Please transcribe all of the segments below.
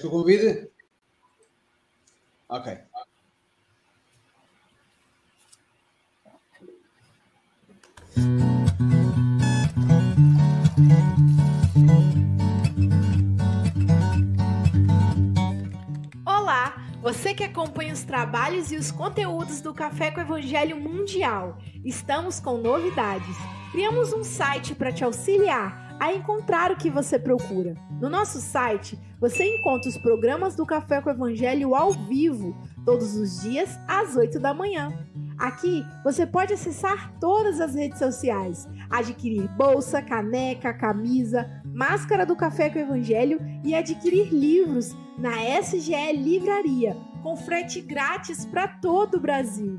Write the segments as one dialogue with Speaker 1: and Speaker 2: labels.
Speaker 1: que eu convide? Ok.
Speaker 2: Olá, você que acompanha os trabalhos e os conteúdos do Café com Evangelho Mundial. Estamos com novidades. Criamos um site para te auxiliar a encontrar o que você procura. No nosso site, você encontra os programas do Café com Evangelho ao vivo, todos os dias às 8 da manhã. Aqui você pode acessar todas as redes sociais, adquirir bolsa, caneca, camisa, máscara do Café com Evangelho e adquirir livros na SGE Livraria, com frete grátis para todo o Brasil.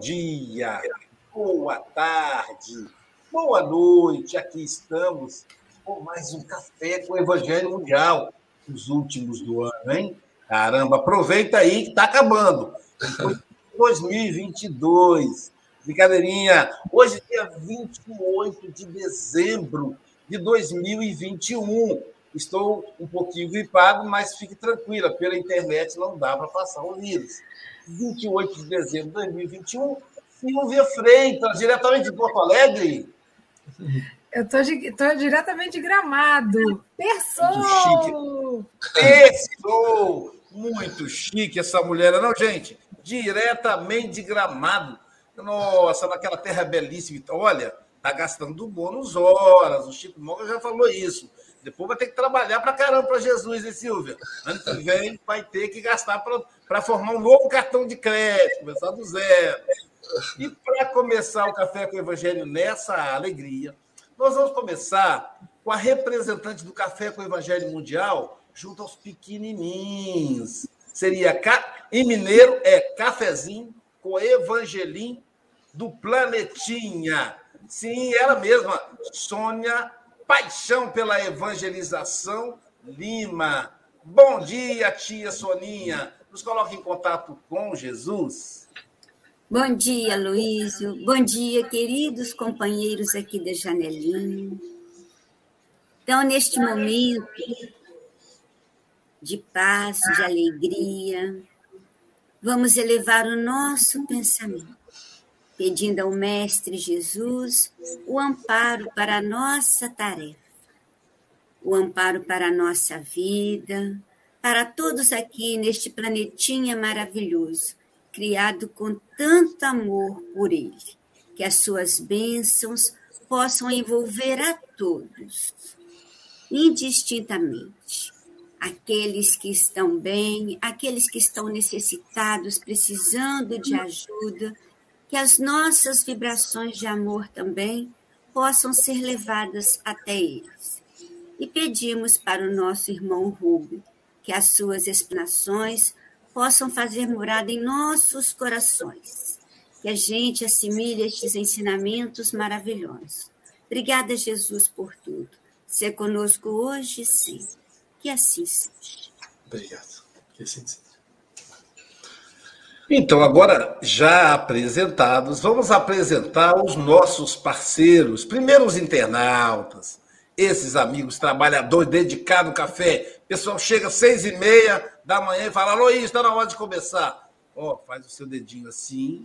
Speaker 3: dia, boa tarde, boa noite. Aqui estamos com mais um café com o Evangelho Mundial, os últimos do ano, hein? Caramba, aproveita aí que está acabando. 2022. Brincadeirinha. Hoje, dia 28 de dezembro de 2021. Estou um pouquinho gripado, mas fique tranquila, pela internet não dá para passar o vírus. 28 de dezembro de 2021, Silvia Freitas, diretamente de Porto Alegre.
Speaker 4: Eu estou diretamente de Gramado.
Speaker 3: Persou! Persou! Muito chique essa mulher, não, gente? Diretamente de Gramado. Nossa, naquela terra belíssima. Olha, tá gastando bônus horas. O Chico Moga já falou isso. Depois vai ter que trabalhar para caramba para Jesus, hein, Silvia? Ano que vem vai ter que gastar para formar um novo cartão de crédito, começar do zero. E para começar o Café com o Evangelho nessa alegria, nós vamos começar com a representante do Café com o Evangelho Mundial, junto aos pequenininhos. Seria, em mineiro, é cafezinho com evangelim do Planetinha. Sim, ela mesma, Sônia Paixão pela Evangelização Lima. Bom dia, tia Soninha. Nos coloque em contato com Jesus.
Speaker 5: Bom dia, Luísio. Bom dia, queridos companheiros aqui da Janelinha. Então, neste momento de paz, de alegria, vamos elevar o nosso pensamento pedindo ao Mestre Jesus o amparo para a nossa tarefa, o amparo para a nossa vida, para todos aqui neste planetinha maravilhoso, criado com tanto amor por Ele, que as suas bênçãos possam envolver a todos, indistintamente. Aqueles que estão bem, aqueles que estão necessitados, precisando de ajuda, que as nossas vibrações de amor também possam ser levadas até eles. E pedimos para o nosso irmão Rubio que as suas explanações possam fazer morada em nossos corações, que a gente assimile estes ensinamentos maravilhosos. Obrigada, Jesus, por tudo. Ser conosco hoje sempre. Que assim seja.
Speaker 3: Obrigado. Que assim seja. Então, agora já apresentados, vamos apresentar os nossos parceiros, primeiro os internautas, esses amigos trabalhadores dedicados ao café. O pessoal chega às seis e meia da manhã e fala: Luiz, está na hora de começar. Ó, oh, faz o seu dedinho assim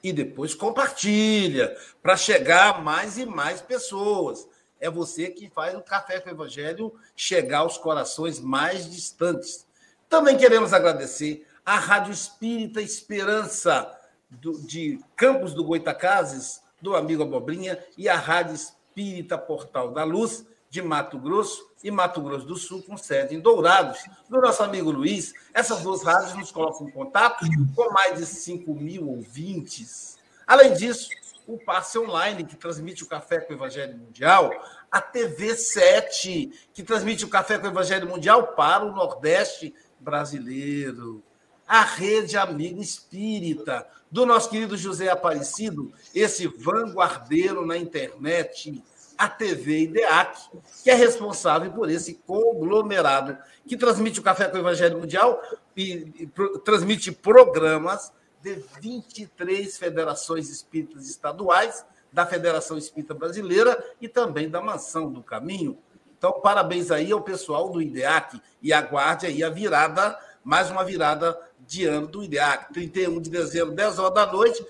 Speaker 3: e depois compartilha para chegar a mais e mais pessoas. É você que faz o Café com o Evangelho chegar aos corações mais distantes. Também queremos agradecer à Rádio Espírita Esperança do, de Campos do Goitacazes, do amigo Abobrinha, e a Rádio Espírita Portal da Luz, de Mato Grosso e Mato Grosso do Sul, com sede em Dourados, do nosso amigo Luiz. Essas duas rádios nos colocam em contato com mais de 5 mil ouvintes. Além disso, o passe online, que transmite o Café com o Evangelho Mundial, a TV 7, que transmite o Café com o Evangelho Mundial para o Nordeste brasileiro. A Rede Amiga Espírita, do nosso querido José Aparecido, esse vanguardeiro na internet a TV IDEAC, que é responsável por esse conglomerado que transmite o Café com o Evangelho Mundial e, transmite programas de 23 federações espíritas estaduais, da Federação Espírita Brasileira e também da Mansão do Caminho. Então, parabéns aí ao pessoal do IDEAC e aguarde aí a virada, mais uma virada de ano do IDEAC. 31 de dezembro, 10 horas da noite,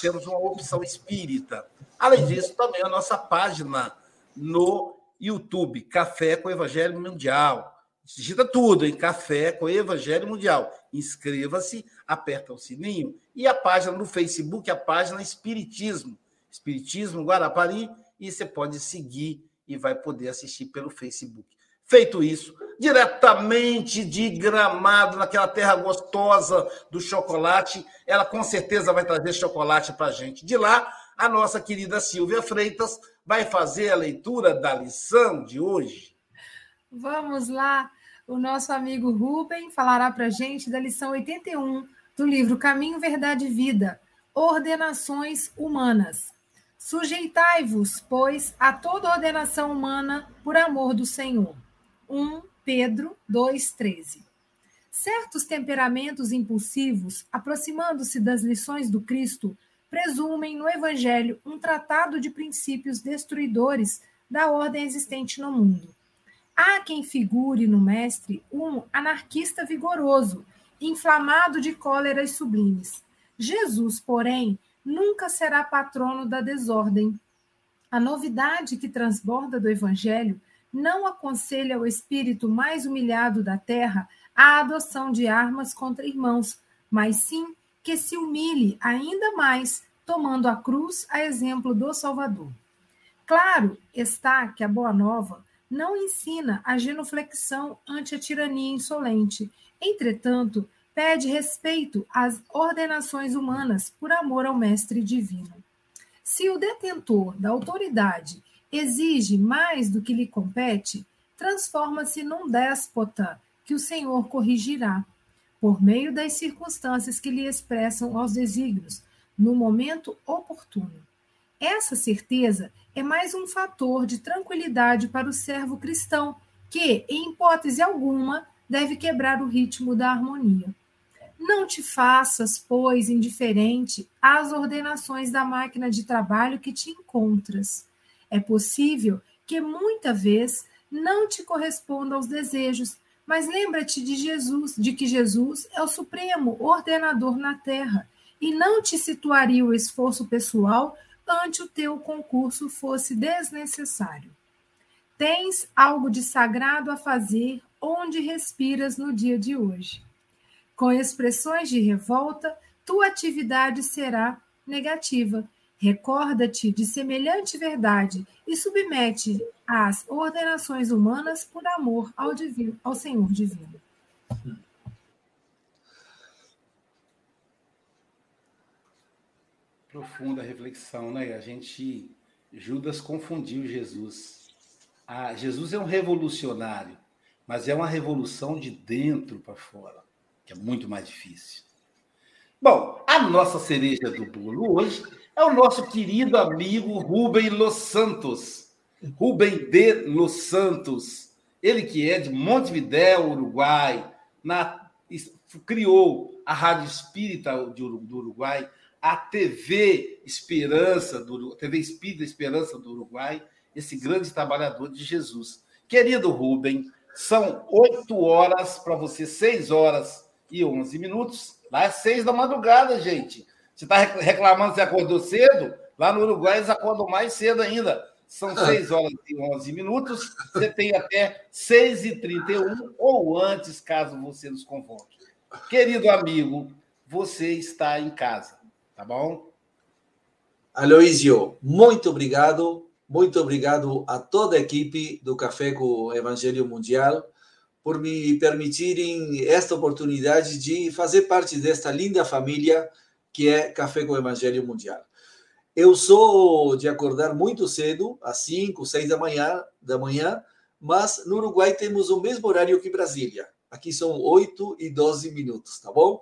Speaker 3: temos uma opção espírita. Além disso, também a nossa página no YouTube, Café com Evangelho Mundial. Digita tudo em Café com Evangelho Mundial. Inscreva-se, aperta o sininho. E a página no Facebook, a página Espiritismo. Espiritismo Guarapari. E você pode seguir e vai poder assistir pelo Facebook. Feito isso, diretamente de Gramado, naquela terra gostosa do chocolate, ela com certeza vai trazer chocolate para a gente. De lá, a nossa querida Silvia Freitas vai fazer a leitura da lição de hoje.
Speaker 4: Vamos lá. O nosso amigo Rubem falará para a gente da lição 81 do livro Caminho, Verdade e Vida Ordenações Humanas. Sujeitai-vos, pois, a toda ordenação humana por amor do Senhor. 1 Pedro 2,13. Certos temperamentos impulsivos, aproximando-se das lições do Cristo, presumem no Evangelho um tratado de princípios destruidores da ordem existente no mundo. Há quem figure no Mestre um anarquista vigoroso, inflamado de cóleras sublimes. Jesus, porém, nunca será patrono da desordem. A novidade que transborda do Evangelho não aconselha o espírito mais humilhado da terra a adoção de armas contra irmãos, mas sim que se humilhe ainda mais, tomando a cruz a exemplo do Salvador. Claro está que a Boa Nova não ensina a genuflexão ante a tirania insolente, entretanto, pede respeito às ordenações humanas por amor ao Mestre Divino. Se o detentor da autoridade exige mais do que lhe compete, transforma-se num déspota que o Senhor corrigirá por meio das circunstâncias que lhe expressam aos desígnios, no momento oportuno. Essa certeza é mais um fator de tranquilidade para o servo cristão, que, em hipótese alguma, deve quebrar o ritmo da harmonia. Não te faças, pois, indiferente às ordenações da máquina de trabalho que te encontras. É possível que muita vez não te corresponda aos desejos, mas lembra-te de Jesus, de que Jesus é o supremo ordenador na terra, e não te situaria o esforço pessoal ante o teu concurso fosse desnecessário. Tens algo de sagrado a fazer onde respiras no dia de hoje. Com expressões de revolta, tua atividade será negativa. Recorda-te de semelhante verdade e submete às ordenações humanas por amor ao, divino, ao Senhor divino.
Speaker 3: Profunda reflexão, né? A gente, Judas confundiu Jesus. Ah, Jesus é um revolucionário, mas é uma revolução de dentro para fora, que é muito mais difícil. Bom, a nossa cereja do bolo hoje é o nosso querido amigo Rubem Los Santos Rubem de Los Santos, ele que é de Montevidéu, Uruguai, na, criou a Rádio Espírita do Uruguai, a TV Esperança do TV Espírita Esperança do Uruguai esse grande trabalhador de Jesus. Querido Rubem, são oito horas para você, seis horas e onze minutos. Lá é seis da madrugada, gente. Você está reclamando que você acordou cedo? Lá no Uruguai eles acordam mais cedo ainda. São ah. seis horas e onze minutos. Você tem até seis e trinta e um ou antes, caso você nos convoque. Querido amigo, você está em casa, tá bom?
Speaker 1: Aloísio, muito obrigado. Muito obrigado a toda a equipe do Café com o Evangelho Mundial por me permitirem esta oportunidade de fazer parte desta linda família que é Café com Evangelho Mundial. Eu sou de acordar muito cedo, às 5, 6 da manhã, da manhã, mas no Uruguai temos o mesmo horário que Brasília. Aqui são 8 e 12 minutos, tá bom?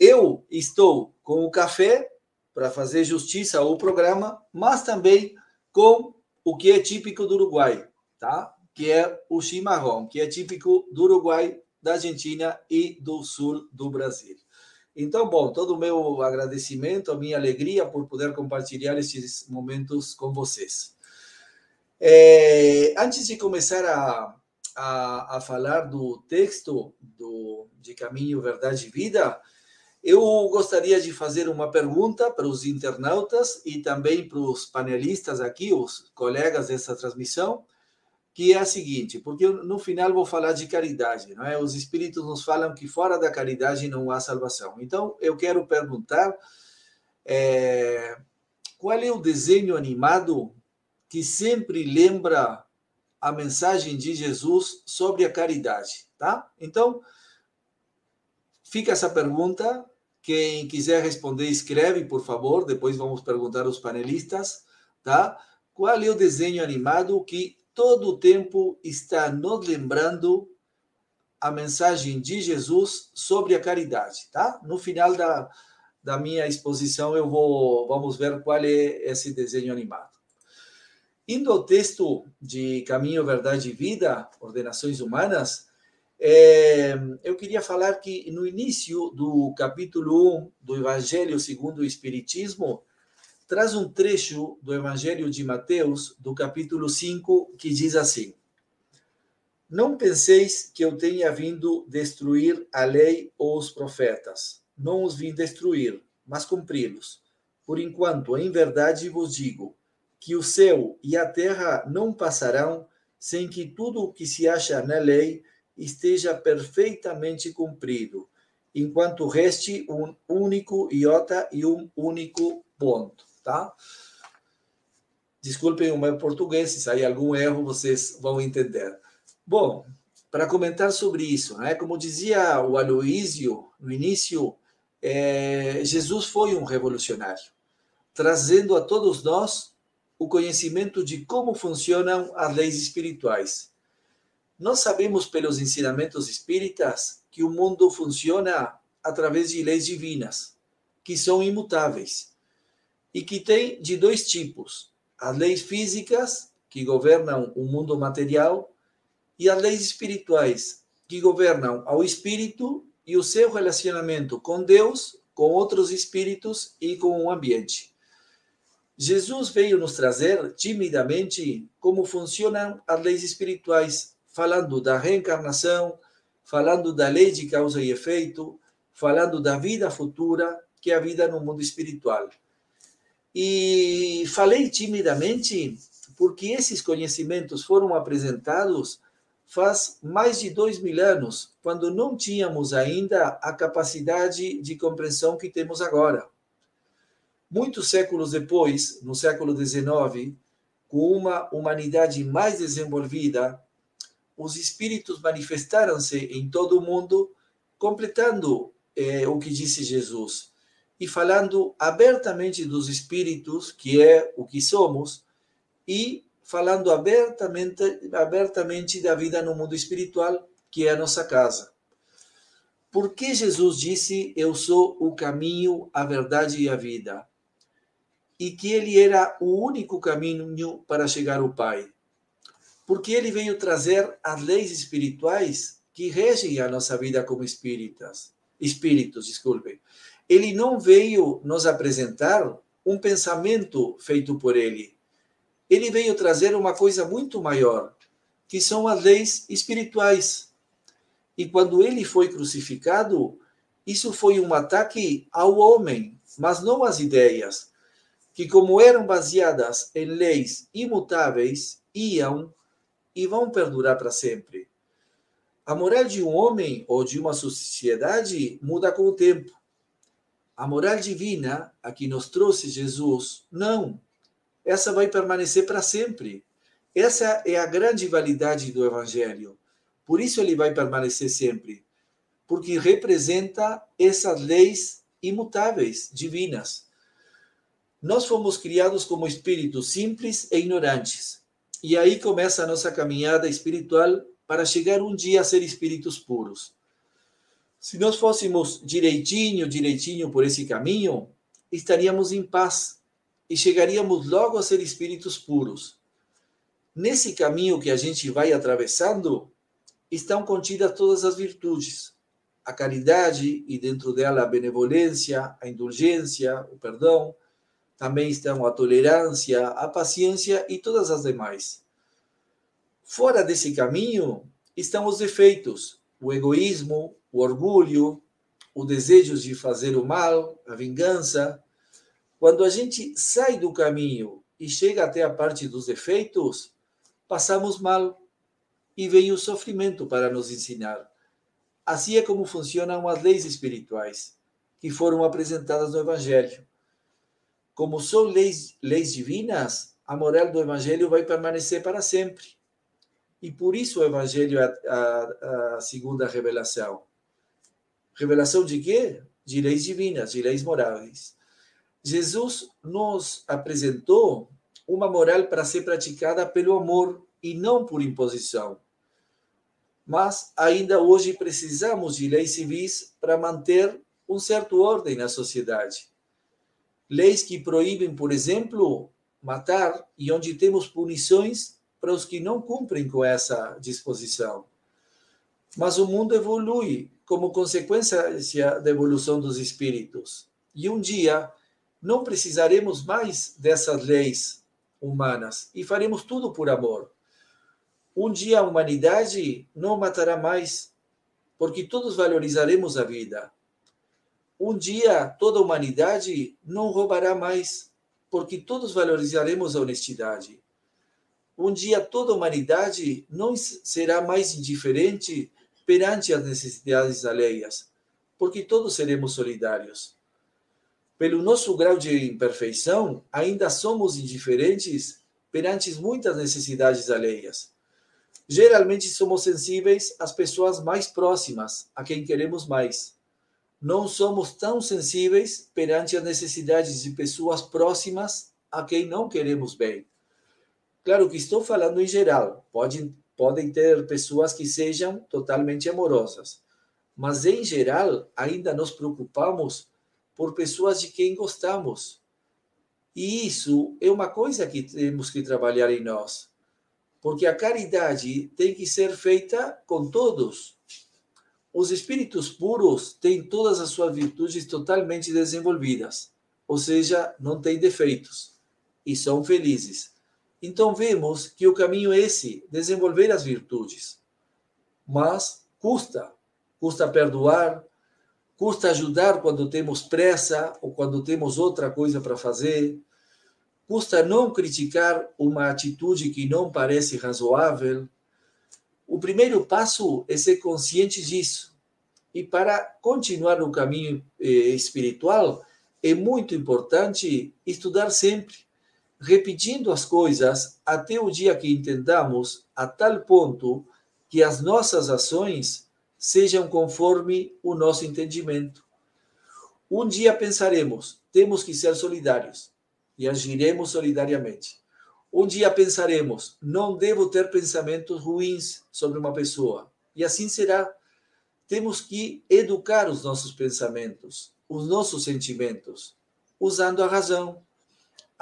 Speaker 1: Eu estou com o café para fazer justiça ao programa, mas também com o que é típico do Uruguai, tá? Que é o chimarrão, que é típico do Uruguai, da Argentina e do sul do Brasil. Então, bom, todo o meu agradecimento, a minha alegria por poder compartilhar esses momentos com vocês. É, antes de começar a, a, a, falar do texto do, de Caminho, Verdade e Vida, eu gostaria de fazer uma pergunta para os internautas e também para os panelistas aqui, os colegas dessa transmissão que é a seguinte, porque no final vou falar de caridade, não é? Os espíritos nos falam que fora da caridade não há salvação. Então, eu quero perguntar é, qual é o desenho animado que sempre lembra a mensagem de Jesus sobre a caridade, tá? Então, fica essa pergunta. Quem quiser responder, escreve, por favor. Depois vamos perguntar aos panelistas, tá? Qual é o desenho animado que todo o tempo está nos lembrando a mensagem de Jesus sobre a caridade, tá? No final da, da minha exposição eu vou vamos ver qual é esse desenho animado. Indo ao texto de Caminho, Verdade e Vida, Ordenações Humanas, é, eu queria falar que no início do capítulo 1 do Evangelho segundo o Espiritismo, traz um trecho do Evangelho de Mateus, do capítulo 5, que diz assim: Não penseis que eu tenha vindo destruir a lei ou os profetas. Não os vim destruir, mas cumpri-los. Por enquanto, em verdade vos digo que o céu e a terra não passarão sem que tudo o que se acha na lei esteja perfeitamente cumprido, enquanto reste um único iota e um único ponto tá? Desculpem o meu português, se sair algum erro, vocês vão entender. Bom, para comentar sobre isso, né? como dizia o Aloísio no início, é, Jesus foi um revolucionário, trazendo a todos nós o conhecimento de como funcionam as leis espirituais. Nós sabemos pelos ensinamentos espíritas que o mundo funciona através de leis divinas, que são imutáveis e que tem de dois tipos: as leis físicas, que governam o mundo material, e as leis espirituais, que governam ao espírito e o seu relacionamento com Deus, com outros espíritos e com o ambiente. Jesus veio nos trazer timidamente como funcionam as leis espirituais, falando da reencarnação, falando da lei de causa e efeito, falando da vida futura, que é a vida no mundo espiritual. E falei timidamente porque esses conhecimentos foram apresentados faz mais de dois mil anos, quando não tínhamos ainda a capacidade de compreensão que temos agora. Muitos séculos depois, no século XIX, com uma humanidade mais desenvolvida, os espíritos manifestaram-se em todo o mundo, completando eh, o que disse Jesus e falando abertamente dos espíritos, que é o que somos, e falando abertamente, abertamente da vida no mundo espiritual, que é a nossa casa. Por que Jesus disse: Eu sou o caminho, a verdade e a vida? E que ele era o único caminho para chegar ao Pai. Porque ele veio trazer as leis espirituais que regem a nossa vida como espíritas, espíritos, desculpem ele não veio nos apresentar um pensamento feito por ele. ele veio trazer uma coisa muito maior, que são as leis espirituais. E quando ele foi crucificado, isso foi um ataque ao homem, mas não às ideias, que, como eram baseadas em leis imutáveis, iam e vão perdurar para sempre. A moral de um homem ou de uma sociedade muda com o tempo. A moral divina, a que nos trouxe Jesus, não. Essa vai permanecer para sempre. Essa é a grande validade do Evangelho. Por isso ele vai permanecer sempre. Porque representa essas leis imutáveis, divinas. Nós fomos criados como espíritos simples e ignorantes. E aí começa a nossa caminhada espiritual para chegar um dia a ser espíritos puros. Se nós fôssemos direitinho, direitinho por esse caminho, estaríamos em paz e chegaríamos logo a ser espíritos puros. Nesse caminho que a gente vai atravessando, estão contidas todas as virtudes. A caridade e dentro dela a benevolência, a indulgência, o perdão. Também estão a tolerância, a paciência e todas as demais. Fora desse caminho estão os defeitos, o egoísmo, o orgulho, o desejo de fazer o mal, a vingança. Quando a gente sai do caminho e chega até a parte dos defeitos, passamos mal e vem o sofrimento para nos ensinar. Assim é como funcionam as leis espirituais que foram apresentadas no Evangelho. Como são leis, leis divinas, a moral do Evangelho vai permanecer para sempre. E por isso o Evangelho é a, a, a segunda revelação. Revelação de quê? De leis divinas, de leis morais. Jesus nos apresentou uma moral para ser praticada pelo amor e não por imposição. Mas ainda hoje precisamos de leis civis para manter um certo ordem na sociedade. Leis que proíbem, por exemplo, matar e onde temos punições para os que não cumprem com essa disposição. Mas o mundo evolui como consequência da evolução dos espíritos. E um dia não precisaremos mais dessas leis humanas e faremos tudo por amor. Um dia a humanidade não matará mais, porque todos valorizaremos a vida. Um dia toda a humanidade não roubará mais, porque todos valorizaremos a honestidade. Um dia toda a humanidade não será mais indiferente perante as necessidades alheias, porque todos seremos solidários. Pelo nosso grau de imperfeição, ainda somos indiferentes perante muitas necessidades alheias. Geralmente somos sensíveis às pessoas mais próximas, a quem queremos mais. Não somos tão sensíveis perante as necessidades de pessoas próximas a quem não queremos bem. Claro que estou falando em geral, pode, podem ter pessoas que sejam totalmente amorosas, mas em geral ainda nos preocupamos por pessoas de quem gostamos. E isso é uma coisa que temos que trabalhar em nós, porque a caridade tem que ser feita com todos. Os espíritos puros têm todas as suas virtudes totalmente desenvolvidas, ou seja, não têm defeitos e são felizes. Então vemos que o caminho é esse, desenvolver as virtudes. Mas custa, custa perdoar, custa ajudar quando temos pressa ou quando temos outra coisa para fazer, custa não criticar uma atitude que não parece razoável. O primeiro passo é ser consciente disso. E para continuar no caminho eh, espiritual, é muito importante estudar sempre repetindo as coisas até o dia que entendamos a tal ponto que as nossas ações sejam conforme o nosso entendimento. Um dia pensaremos, temos que ser solidários e agiremos solidariamente. Um dia pensaremos, não devo ter pensamentos ruins sobre uma pessoa e assim será. Temos que educar os nossos pensamentos, os nossos sentimentos, usando a razão,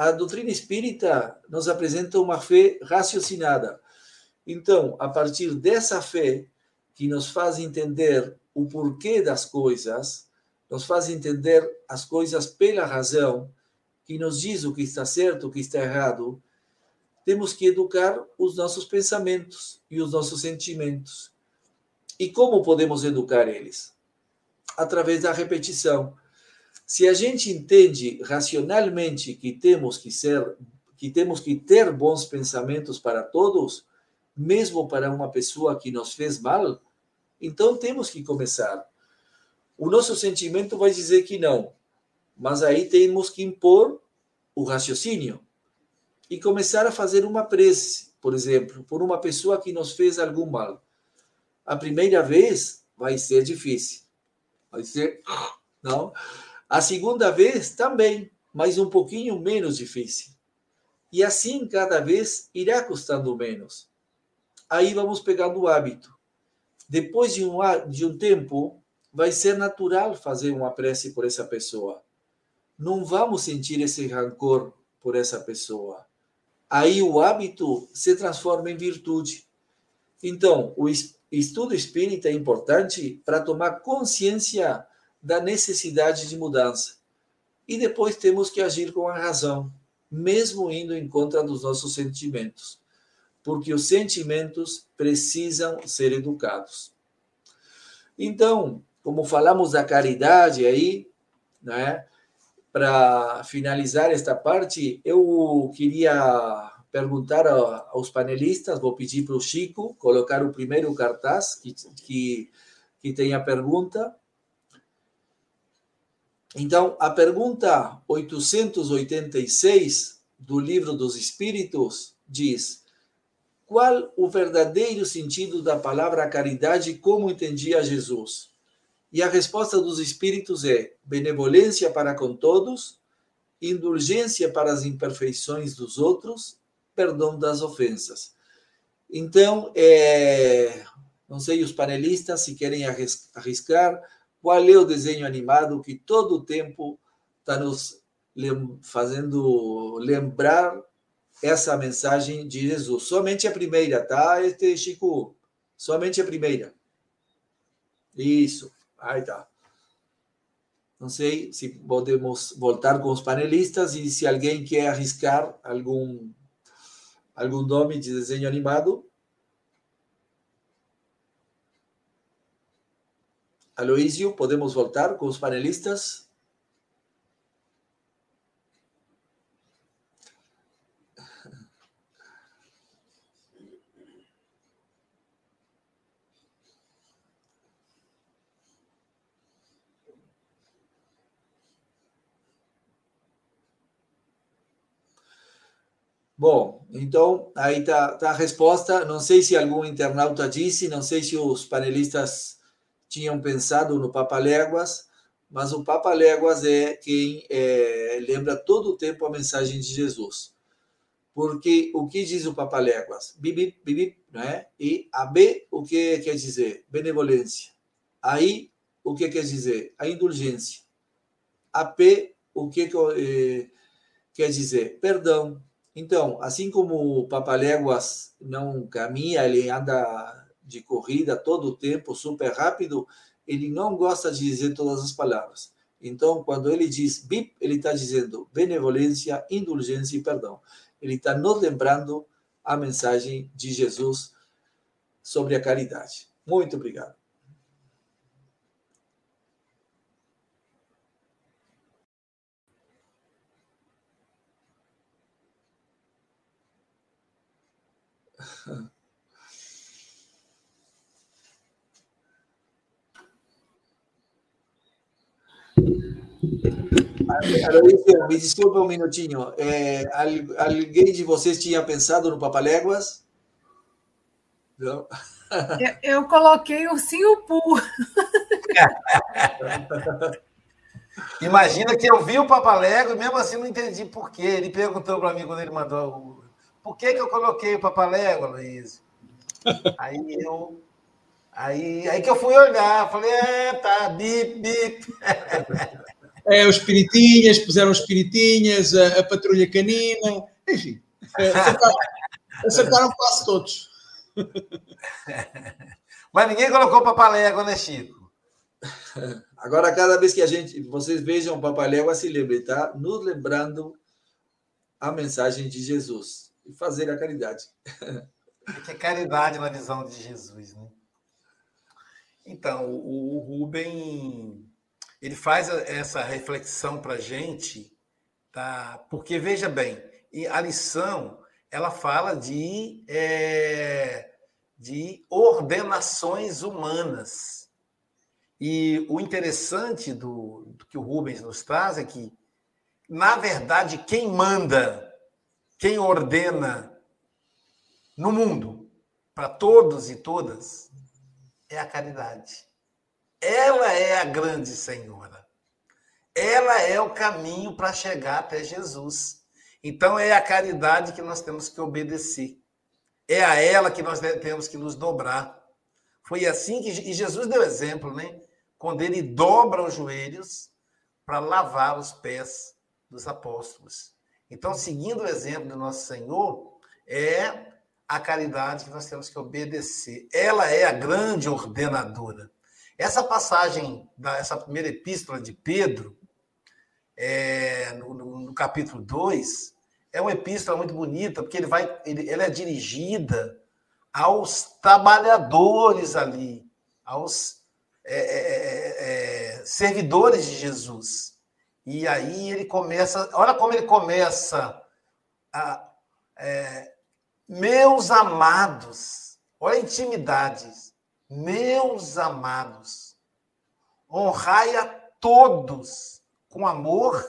Speaker 1: a doutrina espírita nos apresenta uma fé raciocinada. Então, a partir dessa fé, que nos faz entender o porquê das coisas, nos faz entender as coisas pela razão, que nos diz o que está certo, o que está errado, temos que educar os nossos pensamentos e os nossos sentimentos. E como podemos educar eles? Através da repetição. Se a gente entende racionalmente que temos que ser, que temos que ter bons pensamentos para todos, mesmo para uma pessoa que nos fez mal, então temos que começar. O nosso sentimento vai dizer que não, mas aí temos que impor o raciocínio e começar a fazer uma prece, por exemplo, por uma pessoa que nos fez algum mal. A primeira vez vai ser difícil. Vai ser. Não. A segunda vez também, mas um pouquinho menos difícil. E assim, cada vez irá custando menos. Aí vamos pegando o hábito. Depois de um, de um tempo, vai ser natural fazer uma prece por essa pessoa. Não vamos sentir esse rancor por essa pessoa aí o hábito se transforma em virtude. Então, o estudo espírita é importante para tomar consciência da necessidade de mudança. E depois temos que agir com a razão, mesmo indo em contra dos nossos sentimentos, porque os sentimentos precisam ser educados. Então, como falamos da caridade aí, né? para finalizar esta parte, eu queria perguntar aos panelistas, vou pedir para o Chico colocar o primeiro cartaz que, que, que tem a pergunta. Então, a pergunta 886 do Livro dos Espíritos diz: Qual o verdadeiro sentido da palavra caridade como entendia Jesus? E a resposta dos espíritos é benevolência para com todos, indulgência para as imperfeições dos outros, perdão das ofensas. Então, é, não sei os panelistas se querem arriscar, qual é o desenho animado que todo o tempo está nos fazendo lembrar essa mensagem de Jesus. Somente a primeira, tá, este Chico? Somente a primeira. Isso. Aí tá. Não sei se podemos voltar com os panelistas e se alguém quer arriscar algum algum nome de desenho animado. Aloísio, podemos voltar com os panelistas? Bom, então aí está tá a resposta. Não sei se algum internauta disse, não sei se os panelistas tinham pensado no Papa Léguas, mas o Papa Léguas é quem é, lembra todo o tempo a mensagem de Jesus. Porque o que diz o Papa Léguas? Bibi, bibi, não é? E a B, o que quer dizer? Benevolência. Aí, o que quer dizer? A indulgência. A P, o que eh, quer dizer? Perdão. Então, assim como o Papaléguas não caminha, ele anda de corrida todo o tempo, super rápido, ele não gosta de dizer todas as palavras. Então, quando ele diz bip, ele está dizendo benevolência, indulgência e perdão. Ele está nos lembrando a mensagem de Jesus sobre a caridade. Muito obrigado. me desculpa um minutinho. É, alguém de vocês tinha pensado no Papaléguas?
Speaker 4: Não? Eu, eu coloquei Ursinho Poo.
Speaker 3: Imagina que eu vi o Papalégua e mesmo assim não entendi por quê. Ele perguntou para mim quando ele mandou por que, que eu coloquei o Papalégua, Luiz? Aí eu. Aí, aí que eu fui olhar, falei, é, tá, bip, bip.
Speaker 6: É, os Espiritinhas, puseram os Espiritinhas, a, a Patrulha Canina, enfim. Acertaram, acertaram quase todos.
Speaker 3: Mas ninguém colocou Papalégua, né, Chico?
Speaker 1: Agora, cada vez que a gente, vocês vejam o Papalégua, se lembrem, tá? Nos lembrando a mensagem de Jesus e fazer a caridade.
Speaker 3: É que é caridade na visão de Jesus, né? Então, o, o Rubem ele faz essa reflexão para a gente, tá? porque veja bem, a lição ela fala de, é, de ordenações humanas. E o interessante do, do que o Rubens nos traz é que, na verdade, quem manda, quem ordena no mundo, para todos e todas, é a caridade. Ela é a grande Senhora. Ela é o caminho para chegar até Jesus. Então é a caridade que nós temos que obedecer. É a ela que nós temos que nos dobrar. Foi assim que e Jesus deu exemplo, né? Quando ele dobra os joelhos para lavar os pés dos apóstolos. Então, seguindo o exemplo do nosso Senhor, é a caridade que nós temos que obedecer. Ela é a grande ordenadora. Essa passagem, essa primeira epístola de Pedro, é, no, no, no, capítulo 2, é uma epístola muito bonita, porque ele vai, ele, ela é dirigida aos trabalhadores ali, aos é é, é, é, servidores de Jesus. E aí ele começa, olha como ele começa a, é, meus amados, olha a intimidade, meus amados, honrai a todos com amor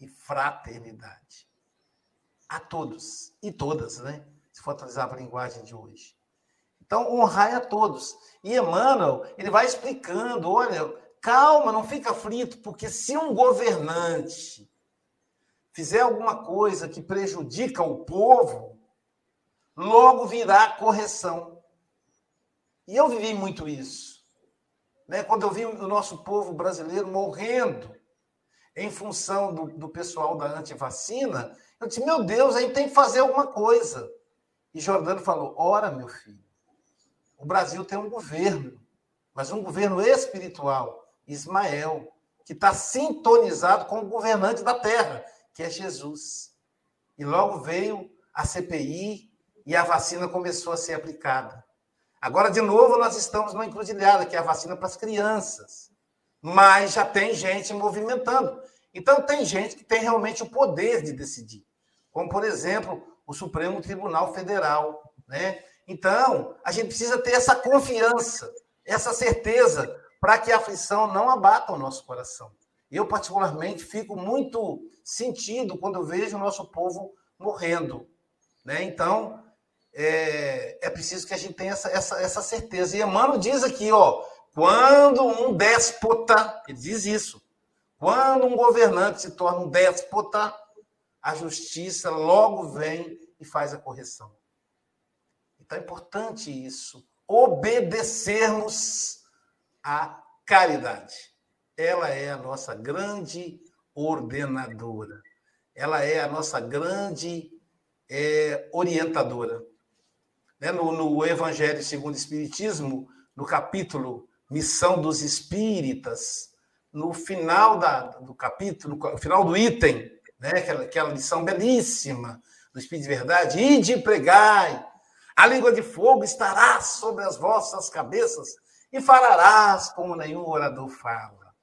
Speaker 3: e fraternidade. A todos e todas, né? Se for atualizar para a linguagem de hoje. Então, honrai a todos. E Emmanuel, ele vai explicando: olha, calma, não fica aflito, porque se um governante fizer alguma coisa que prejudica o povo, logo virá correção. E eu vivi muito isso. Né? Quando eu vi o nosso povo brasileiro morrendo em função do, do pessoal da antivacina, eu disse, meu Deus, a gente tem que fazer alguma coisa. E Jordano falou, ora, meu filho, o Brasil tem um governo, mas um governo espiritual, Ismael, que está sintonizado com o governante da terra, que é Jesus. E logo veio a CPI e a vacina começou a ser aplicada. Agora, de novo, nós estamos numa encruzilhada, que é a vacina para as crianças. Mas já tem gente movimentando. Então, tem gente que tem realmente o poder de decidir. Como, por exemplo, o Supremo Tribunal Federal. Né? Então, a gente precisa ter essa confiança, essa certeza, para que a aflição não abata o nosso coração. Eu, particularmente, fico muito sentido quando vejo o nosso povo morrendo. Né? Então, é, é preciso que a gente tenha essa, essa, essa certeza. E Emmanuel diz aqui, ó, quando um déspota, ele diz isso, quando um governante se torna um déspota, a justiça logo vem e faz a correção. Então é importante isso, obedecermos à caridade. Ela é a nossa grande ordenadora. Ela é a nossa grande é, orientadora né, no, no Evangelho segundo o Espiritismo, no capítulo Missão dos Espíritas, no final da, do capítulo, no final do item, né, aquela, aquela lição belíssima do Espírito de Verdade, ide e pregai, a língua de fogo estará sobre as vossas cabeças e falarás como nenhum orador fala.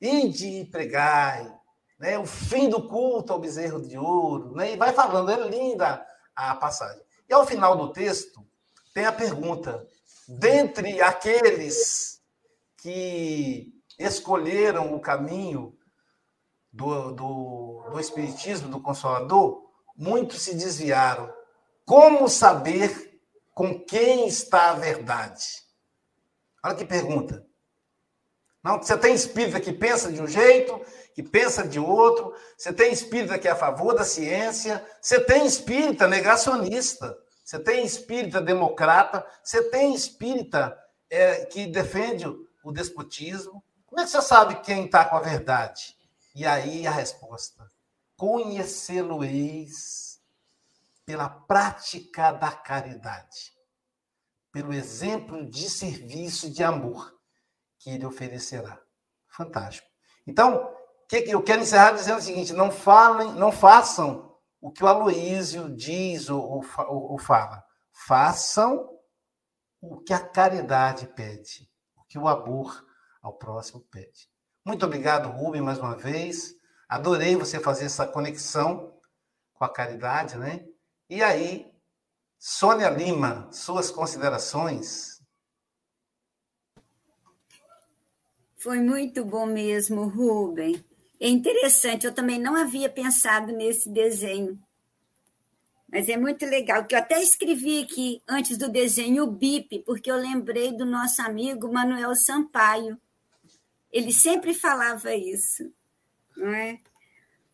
Speaker 3: Ide e pregai, né, o fim do culto ao bezerro de ouro, né, e vai falando, é linda a passagem. E ao final do texto, tem a pergunta: dentre aqueles que escolheram o caminho do, do, do Espiritismo, do Consolador, muitos se desviaram. Como saber com quem está a verdade? Olha que pergunta. Não, você tem espírita que pensa de um jeito, que pensa de outro, você tem espírita que é a favor da ciência, você tem espírita negacionista, você tem espírita democrata, você tem espírita é, que defende o despotismo. Como é que você sabe quem está com a verdade? E aí a resposta: conhecê-lo-eis pela prática da caridade, pelo exemplo de serviço de amor que ele oferecerá. Fantástico. Então, que eu quero encerrar dizendo o seguinte: não falem, não façam o que o Aloísio diz ou, ou, ou fala. Façam o que a caridade pede, o que o amor ao próximo pede. Muito obrigado, Rubem, mais uma vez. Adorei você fazer essa conexão com a caridade, né? E aí, Sônia Lima, suas considerações?
Speaker 5: Foi muito bom mesmo, Rubem. É interessante, eu também não havia pensado nesse desenho. Mas é muito legal, que eu até escrevi aqui, antes do desenho, o BIP, porque eu lembrei do nosso amigo Manuel Sampaio. Ele sempre falava isso, não é?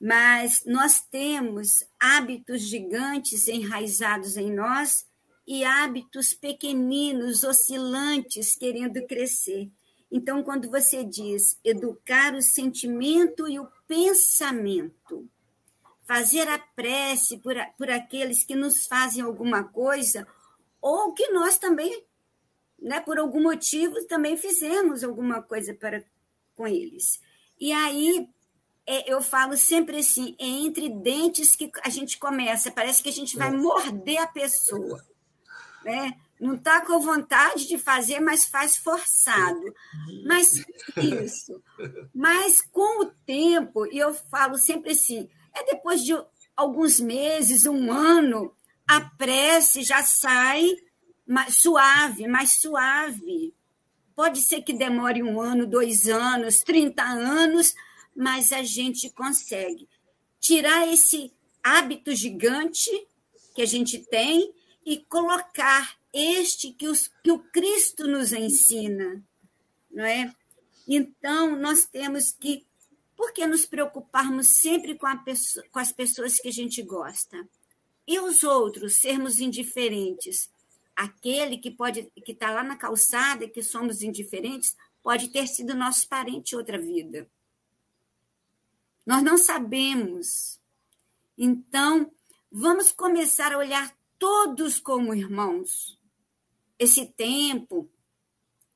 Speaker 5: Mas nós temos hábitos gigantes enraizados em nós e hábitos pequeninos, oscilantes, querendo crescer. Então, quando você diz educar o sentimento e o pensamento, fazer a prece por, por aqueles que nos fazem alguma coisa, ou que nós também, né, por algum motivo, também fizemos alguma coisa para com eles. E aí é, eu falo sempre assim, é entre dentes que a gente começa, parece que a gente vai morder a pessoa. Né? Não está com vontade de fazer, mas faz forçado. Mas isso. Mas com o tempo, e eu falo sempre assim, é depois de alguns meses, um ano, a prece já sai mais suave, mais suave. Pode ser que demore um ano, dois anos, 30 anos, mas a gente consegue tirar esse hábito gigante que a gente tem e colocar este que, os, que o Cristo nos ensina, não é? Então, nós temos que por que nos preocuparmos sempre com, pessoa, com as pessoas que a gente gosta? E os outros, sermos indiferentes? Aquele que pode que está lá na calçada, que somos indiferentes, pode ter sido nosso parente outra vida. Nós não sabemos. Então, vamos começar a olhar todos como irmãos. Esse tempo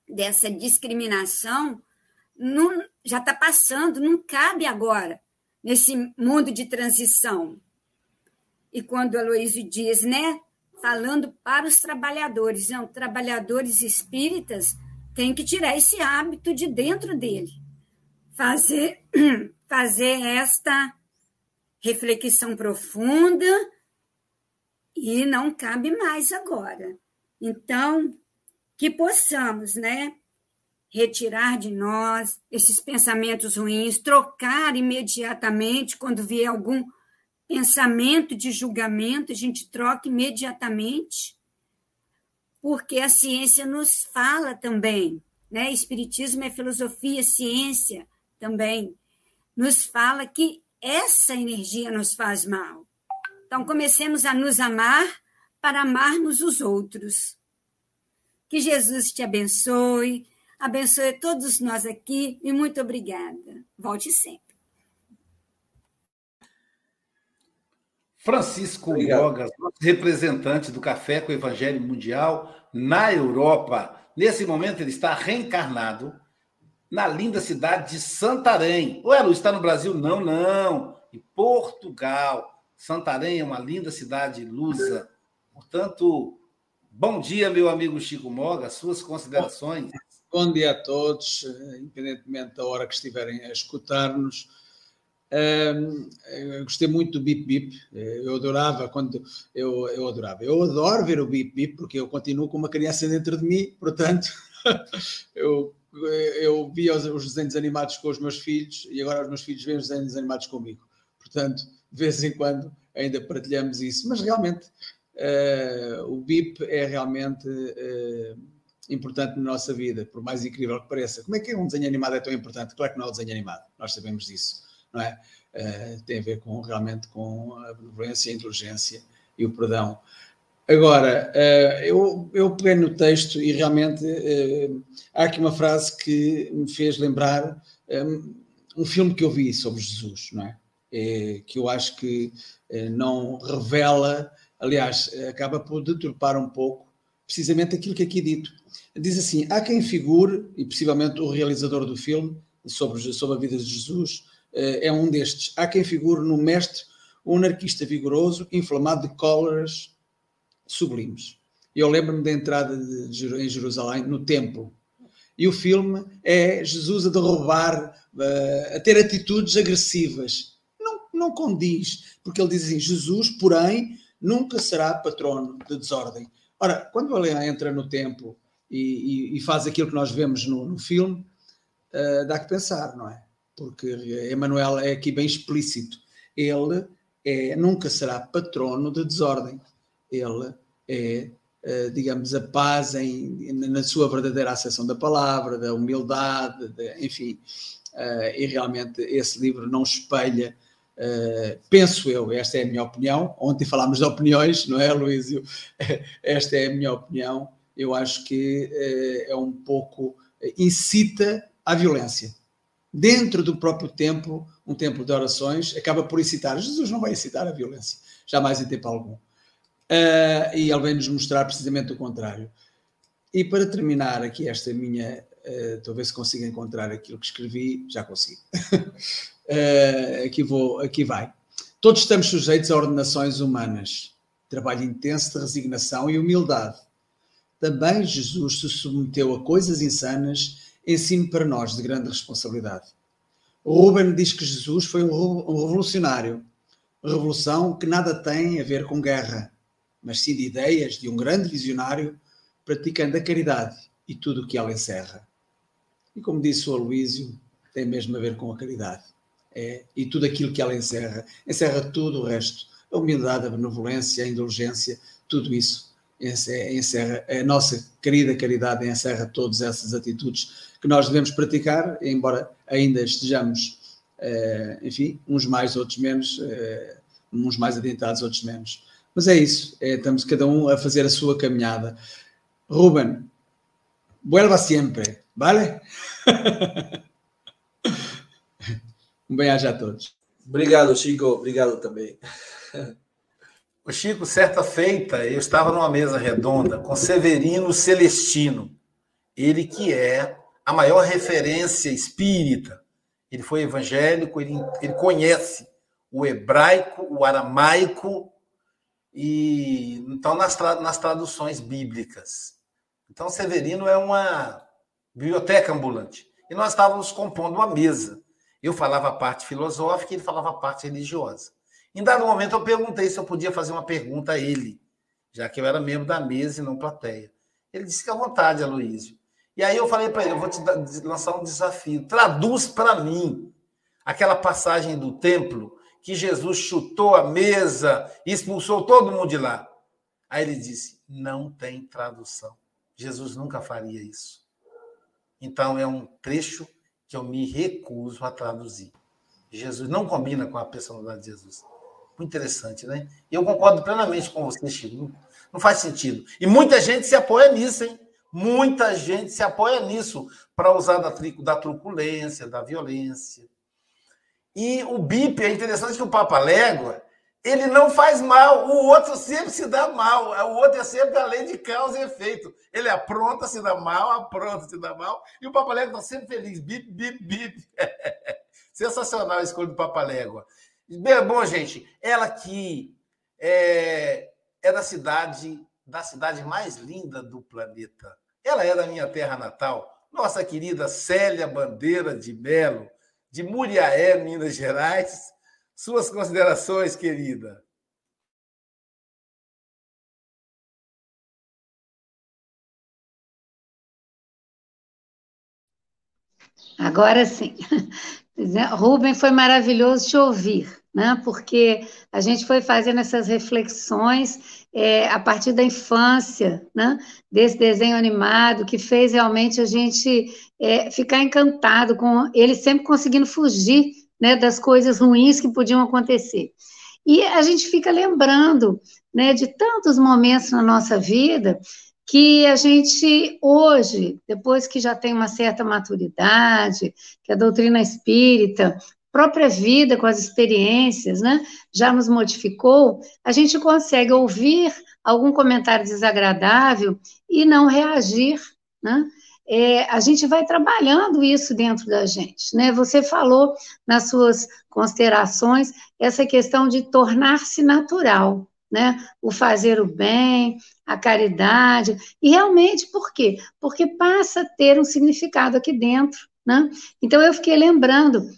Speaker 5: dessa discriminação não, já está passando, não cabe agora nesse mundo de transição. E quando a Aloysio diz, né, falando para os trabalhadores, não, trabalhadores espíritas têm que tirar esse hábito de dentro dele, fazer, fazer esta reflexão profunda e não cabe mais agora. Então, que possamos, né, retirar de nós esses pensamentos ruins, trocar imediatamente quando vier algum pensamento de julgamento, a gente troca imediatamente, porque a ciência nos fala também, né? Espiritismo é filosofia, ciência também nos fala que essa energia nos faz mal. Então comecemos a nos amar para amarmos os outros. Que Jesus te abençoe, abençoe todos nós aqui e muito obrigada. Volte sempre.
Speaker 3: Francisco Bogas, representante do Café com o Evangelho Mundial na Europa. Nesse momento, ele está reencarnado na linda cidade de Santarém. Ué, Lu, está no Brasil? Não, não. Em Portugal. Santarém é uma linda cidade lusa. Portanto, bom dia, meu amigo Chico Moga. Suas considerações.
Speaker 6: Bom dia a todos, independentemente da hora que estiverem a escutar-nos. Gostei muito do Bip Bip. Eu adorava quando eu, eu adorava. Eu adoro ver o Bip Bip porque eu continuo com uma criança dentro de mim, portanto, eu, eu via os, os, desenhos animados com os meus filhos e agora os meus filhos veem os desenhos animados comigo. Portanto, de vez em quando ainda partilhamos isso. Mas realmente o Bip é realmente. Uh, importante na nossa vida, por mais incrível que pareça. Como é que um desenho animado é tão importante? Claro que não é o desenho animado, nós sabemos disso, não é? Uh, tem a ver com realmente com a benevolência, a inteligência e o perdão. Agora, eu, eu peguei no texto e realmente há aqui uma frase que me fez lembrar um, filme que eu vi sobre Jesus, não é que eu acho que não revela, aliás, acaba por deturpar um pouco precisamente aquilo que aqui é dito diz assim: há quem figure, e possivelmente o realizador do filme sobre, sobre a vida de Jesus uh, é um destes, há quem figure no Mestre um anarquista vigoroso, inflamado de cóleras sublimes. Eu lembro-me da entrada de, em Jerusalém, no templo. E o filme é Jesus a derrubar, eh, a ter atitudes agressivas. Não, não condiz, porque ele diz assim: Jesus, porém, nunca será patrono de desordem. Ora, quando ele entra no templo e, e, e faz aquilo que nós vemos no, no filme, uh, dá que pensar, não é? Porque Emmanuel é aqui bem explícito. Ele é, nunca será patrono de desordem. Ele é, uh, digamos, a paz em, na sua verdadeira acessão da palavra, da humildade, de, enfim. Uh, e realmente esse livro não espelha Uh, penso eu, esta é a minha opinião. Ontem falámos de opiniões, não é, Luísio? esta é a minha opinião. Eu acho que uh, é um pouco. Uh, incita à violência. Dentro do próprio templo, um templo de orações, acaba por incitar. Jesus não vai incitar a violência, jamais em tempo algum. e ele vem nos mostrar precisamente o contrário. E para terminar aqui esta minha. Ver se consigo encontrar aquilo que escrevi. Já consigo. Uh, aqui, vou, aqui vai. Todos estamos sujeitos a ordenações humanas, trabalho intenso de resignação e humildade. Também Jesus se submeteu a coisas insanas, ensino para nós de grande responsabilidade. Ruben diz que Jesus foi um revolucionário, revolução que nada tem a ver com guerra, mas sim de ideias de um grande visionário praticando a caridade e tudo o que ela encerra. E como disse o Aloísio, tem mesmo a ver com a caridade é, e tudo aquilo que ela encerra. Encerra tudo o resto. A humildade, a benevolência, a indulgência, tudo isso encerra. A nossa querida caridade encerra todas essas atitudes que nós devemos praticar, embora ainda estejamos, eh, enfim, uns mais, outros menos, eh, uns mais adiantados, outros menos. Mas é isso, é, estamos cada um a fazer a sua caminhada. Ruben, vuelva sempre, vale? Um bem-aja a todos.
Speaker 1: Obrigado, Chico. Obrigado também.
Speaker 3: O Chico, certa feita, eu estava numa mesa redonda com Severino Celestino, ele que é a maior referência espírita. Ele foi evangélico, ele, ele conhece o hebraico, o aramaico, e então nas, nas traduções bíblicas. Então, Severino é uma biblioteca ambulante. E nós estávamos compondo uma mesa. Eu falava a parte filosófica e ele falava a parte religiosa. Em dado momento, eu perguntei se eu podia fazer uma pergunta a ele, já que eu era membro da mesa e não plateia. Ele disse que à vontade, Aloísio. E aí eu falei para ele: eu vou te lançar um desafio. Traduz para mim aquela passagem do templo que Jesus chutou a mesa e expulsou todo mundo de lá. Aí ele disse: não tem tradução. Jesus nunca faria isso. Então é um trecho que eu me recuso a traduzir. Jesus não combina com a personalidade de Jesus. Muito interessante, né? E eu concordo plenamente com você, Chico. Não faz sentido. E muita gente se apoia nisso, hein? Muita gente se apoia nisso para usar da, da truculência, da violência. E o BIP é interessante que o Papa Légua ele não faz mal, o outro sempre se dá mal, o outro é sempre a lei de causa e efeito. Ele apronta, se dá mal, apronta, se dá mal, e o Papalégua está sempre feliz, bip, bip, bip. Sensacional a escolha do Papalégua. Bem, bom, gente, ela que é, é da cidade, da cidade mais linda do planeta. Ela é da minha terra natal, nossa querida Célia Bandeira de Melo, de Muriaé, Minas Gerais suas considerações, querida.
Speaker 7: Agora sim. Rubem, foi maravilhoso te ouvir, né? porque a gente foi fazendo essas reflexões é, a partir da infância, né? desse desenho animado, que fez realmente a gente é, ficar encantado com ele sempre conseguindo fugir né, das coisas ruins que podiam acontecer. E a gente fica lembrando né, de tantos momentos na nossa vida que a gente hoje, depois que já tem uma certa maturidade, que a doutrina espírita, própria vida com as experiências, né, já nos modificou, a gente consegue ouvir algum comentário desagradável e não reagir, né? É, a gente vai trabalhando isso dentro da gente, né? Você falou nas suas considerações essa questão de tornar-se natural, né? O fazer o bem, a caridade, e realmente por quê? Porque passa a ter um significado aqui dentro, né? Então eu fiquei lembrando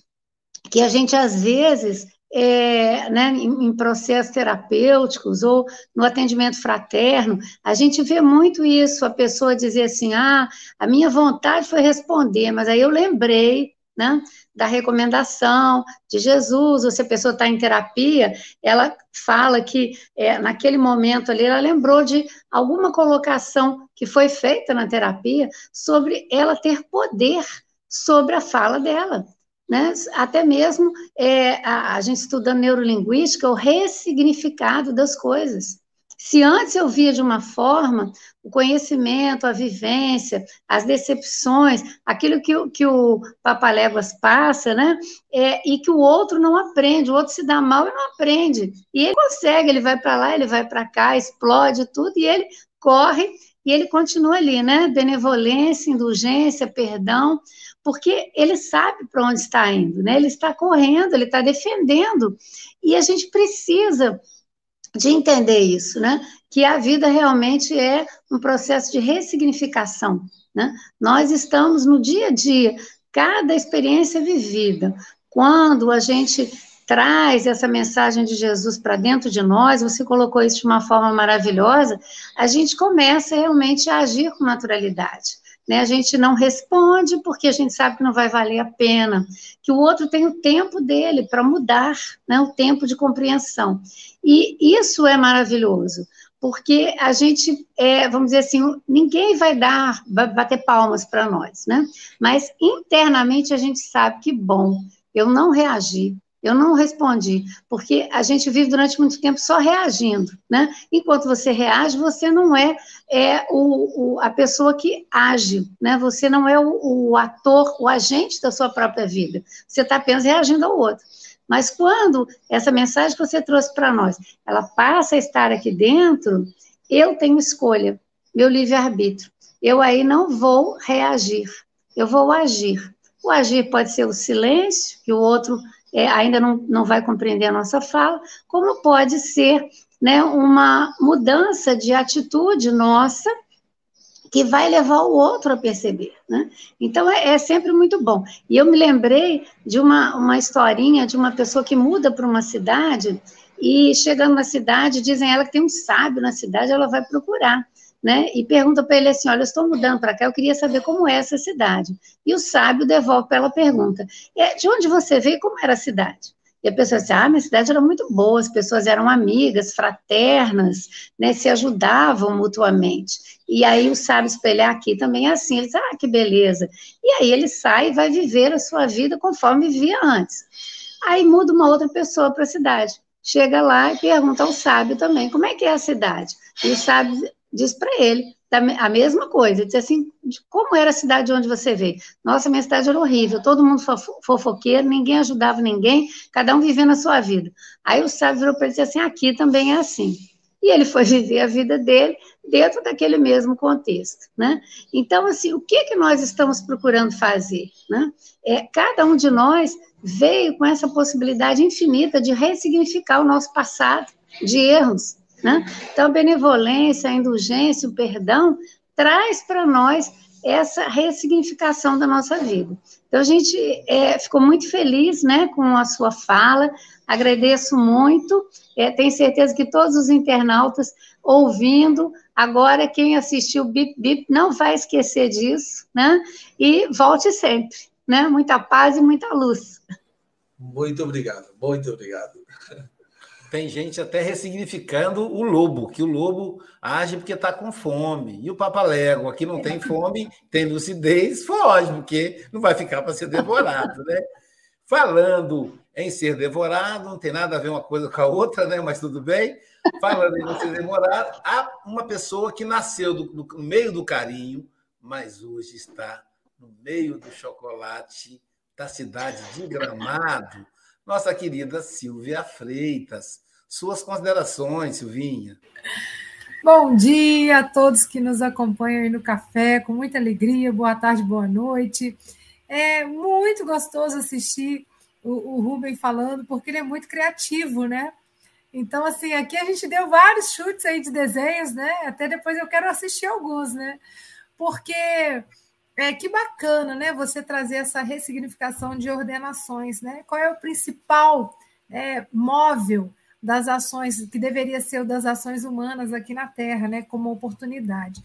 Speaker 7: que a gente às vezes é, né, em, processos terapêuticos ou no atendimento fraterno, a gente vê muito isso, a pessoa dizer assim, ah, a minha vontade foi responder, mas aí eu lembrei, né, da recomendação de Jesus, ou se a pessoa está em terapia, ela fala que é, naquele momento ali, ela lembrou de alguma colocação que foi feita na terapia sobre ela ter poder sobre a fala dela né? até mesmo é, a, a, gente estudando neurolinguística, o ressignificado das coisas. Se antes eu via de uma forma, o conhecimento, a vivência, as decepções, aquilo que, que o Papaléguas passa, né? É, e que o outro não aprende, o outro se dá mal e não aprende. E ele consegue, ele vai para lá, ele vai para cá, explode tudo, e ele corre e ele continua ali, né? Benevolência, indulgência, perdão porque ele sabe para onde está indo, né? Ele está correndo, ele está defendendo, e a gente precisa de entender isso, né? Que a vida realmente é um processo de ressignificação, né? Nós estamos no dia a dia, cada experiência vivida, quando a gente traz essa mensagem de Jesus para dentro de nós, você colocou isso de uma forma maravilhosa, a gente começa realmente a agir com naturalidade. Né? A gente não responde porque a gente sabe que não vai valer a pena, que o outro tem o tempo dele para mudar, né? o tempo de compreensão. E isso é maravilhoso, porque a gente, é, vamos dizer assim, ninguém vai dar, bater palmas para nós, né? Mas internamente a gente sabe que bom, eu não reagi, eu não respondi, porque a gente vive durante muito tempo só reagindo, né? Enquanto você reage, você não é, é o, o a pessoa que age, né? Você não é o, o ator, o agente da sua própria vida. Você está apenas reagindo ao outro. Mas quando essa mensagem que você trouxe para nós, ela passa a estar aqui dentro, eu tenho escolha, meu livre-arbítrio. Eu aí não vou reagir, eu vou agir. O agir pode ser o silêncio, que o outro é, ainda não, não vai compreender a nossa fala, como pode ser né, uma mudança de atitude nossa que vai levar o outro a perceber, né? Então é, é, sempre muito bom. E eu me lembrei de uma, uma historinha de uma pessoa que muda para uma cidade e chegando na cidade dizem ela que tem um sábio na cidade, ela vai procurar né? E pergunta para ele assim: Olha, eu estou mudando para cá, eu queria saber como é essa cidade. E o sábio devolve para ela a pergunta: é, De onde você veio? Como era a cidade? E a pessoa disse: Ah, minha cidade era muito boa, as pessoas eram amigas, fraternas, né? Se ajudavam mutuamente. E aí o sábio espelhar aqui também é assim. Ele diz: Ah, que beleza. E aí ele sai e vai viver a sua vida conforme vivia antes. Aí muda uma outra pessoa para a cidade. Chega lá e pergunta ao sábio também: Como é que é a cidade? E o sábio diz para ele a mesma coisa, diz assim, como era a cidade onde você veio? Nossa, minha cidade era horrível, todo mundo fofoqueiro, ninguém ajudava ninguém, cada um vivendo a sua vida. Aí o sábio virou para ele e disse assim, aqui também é assim. E ele foi viver a vida dele dentro daquele mesmo contexto, né? Então, assim, o que que nós estamos procurando fazer, né? É, cada um de nós veio com essa possibilidade infinita de ressignificar o nosso passado, de erros, né? Então, a benevolência, a indulgência, o perdão, traz para nós essa ressignificação da nossa vida. Então, a gente é, ficou muito feliz né, com a sua fala, agradeço muito, é, tenho certeza que todos os internautas ouvindo, agora quem assistiu Bip Bip não vai esquecer disso, né? E volte sempre, né? Muita paz e muita luz.
Speaker 1: Muito obrigado, muito obrigado.
Speaker 3: Tem gente até ressignificando o lobo, que o lobo age porque está com fome. E o papalégua, que não tem fome, tem lucidez, foge, porque não vai ficar para ser devorado, né? Falando em ser devorado, não tem nada a ver uma coisa com a outra, né? Mas tudo bem. Falando em ser devorado, há uma pessoa que nasceu do, do, no meio do carinho, mas hoje está no meio do chocolate da cidade de Gramado nossa querida Silvia Freitas. Suas considerações, Silvinha.
Speaker 4: Bom dia a todos que nos acompanham aí no café, com muita alegria. Boa tarde, boa noite. É muito gostoso assistir o, o Rubem falando, porque ele é muito criativo, né? Então, assim, aqui a gente deu vários chutes aí de desenhos, né? Até depois eu quero assistir alguns, né? Porque é que bacana, né? Você trazer essa ressignificação de ordenações, né? Qual é o principal é, móvel das ações que deveria ser o das ações humanas aqui na Terra, né? Como oportunidade.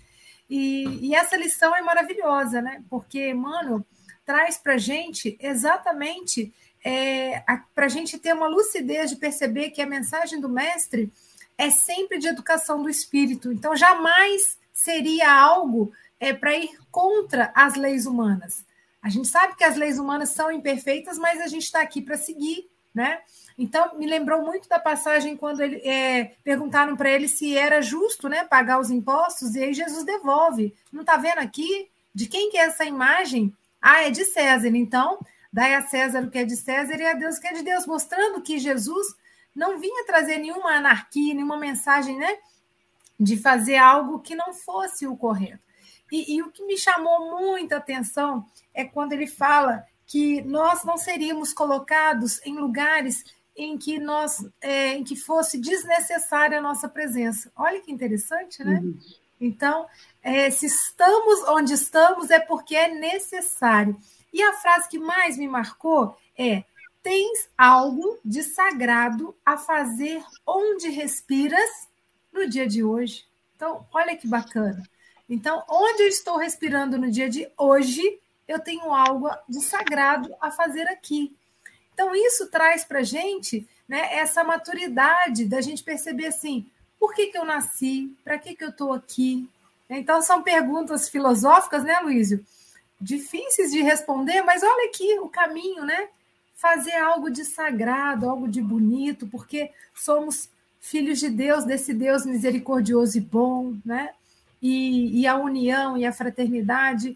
Speaker 4: E, e essa lição é maravilhosa, né? Porque Emmanuel traz para gente exatamente é, para a gente ter uma lucidez de perceber que a mensagem do mestre é sempre de educação do espírito. Então, jamais seria algo é, para ir contra as leis humanas. A gente sabe que as leis humanas são imperfeitas, mas a gente está aqui para seguir, né? Então, me lembrou muito da passagem quando ele, é, perguntaram para ele se era justo né, pagar os impostos, e aí Jesus devolve. Não está vendo aqui? De quem que é essa imagem? Ah, é de César. Então, Dai a César o que é de César e a Deus o que é de Deus, mostrando que Jesus não vinha trazer nenhuma anarquia, nenhuma mensagem, né? De fazer algo que não fosse o correto. E, e o que me chamou muita atenção é quando ele fala que nós não seríamos colocados em lugares em que nós é, em que fosse desnecessária a nossa presença. Olha que interessante, né? Uhum. Então, é, se estamos onde estamos é porque é necessário. E a frase que mais me marcou é: tens algo de sagrado a fazer onde respiras no dia de hoje. Então, olha que bacana. Então, onde eu estou respirando no dia de hoje, eu tenho algo de sagrado a fazer aqui. Então, isso traz para a gente né, essa maturidade da gente perceber assim: por que, que eu nasci? Para que, que eu estou aqui? Então, são perguntas filosóficas, né, Luísio? difíceis de responder, mas olha aqui o caminho, né? Fazer algo de sagrado, algo de bonito, porque somos filhos de Deus, desse Deus misericordioso e bom, né? E, e a união e a fraternidade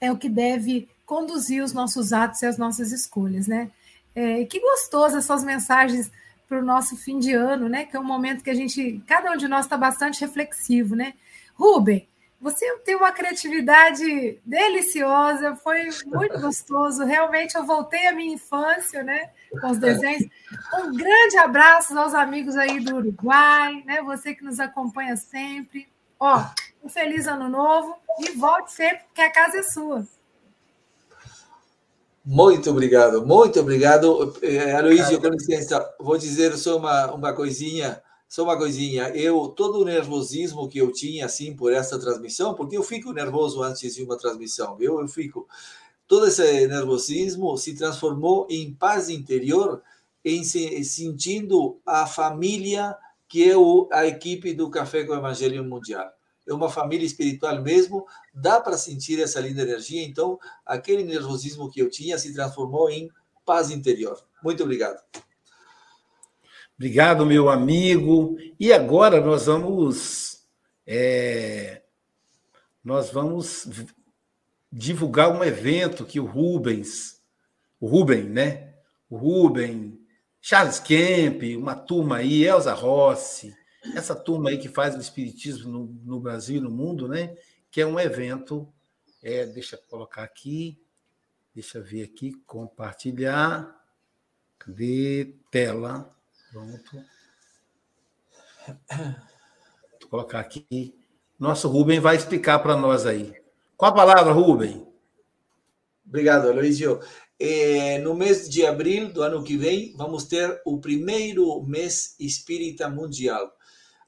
Speaker 4: é o que deve conduzir os nossos atos e as nossas escolhas, né? É, que gostoso essas mensagens para o nosso fim de ano, né? Que é um momento que a gente, cada um de nós está bastante reflexivo, né? Rubem, você tem uma criatividade deliciosa, foi muito gostoso. Realmente, eu voltei à minha infância, né? Com os desenhos. Um grande abraço aos amigos aí do Uruguai, né? Você que nos acompanha sempre. Ó, um feliz ano novo e volte sempre, porque a casa é sua.
Speaker 1: Muito obrigado, muito obrigado. Eh, Aloysio, com licença, vou dizer só uma, uma coisinha. Só uma coisinha, eu todo o nervosismo que eu tinha assim por essa transmissão, porque eu fico nervoso antes de uma transmissão, viu? Eu fico todo esse nervosismo se transformou em paz interior, em se, sentindo a família que é o, a equipe do Café com o Evangelho Mundial. É uma família espiritual mesmo, dá para sentir essa linda energia. Então, aquele nervosismo que eu tinha se transformou em paz interior. Muito obrigado.
Speaker 3: Obrigado, meu amigo. E agora nós vamos é, nós vamos divulgar um evento que o Rubens, o Ruben, né? O Ruben, Charles Kemp, uma turma aí, Elza Rossi, essa turma aí que faz o espiritismo no, no Brasil e no mundo, né? Que é um evento. É, deixa eu colocar aqui, deixa eu ver aqui, compartilhar. Cadê tela? Pronto. Vou colocar aqui. Nosso Rubem vai explicar para nós aí. Qual a palavra, Rubem?
Speaker 1: Obrigado, Aloysio. É, no mês de abril do ano que vem, vamos ter o primeiro mês espírita mundial.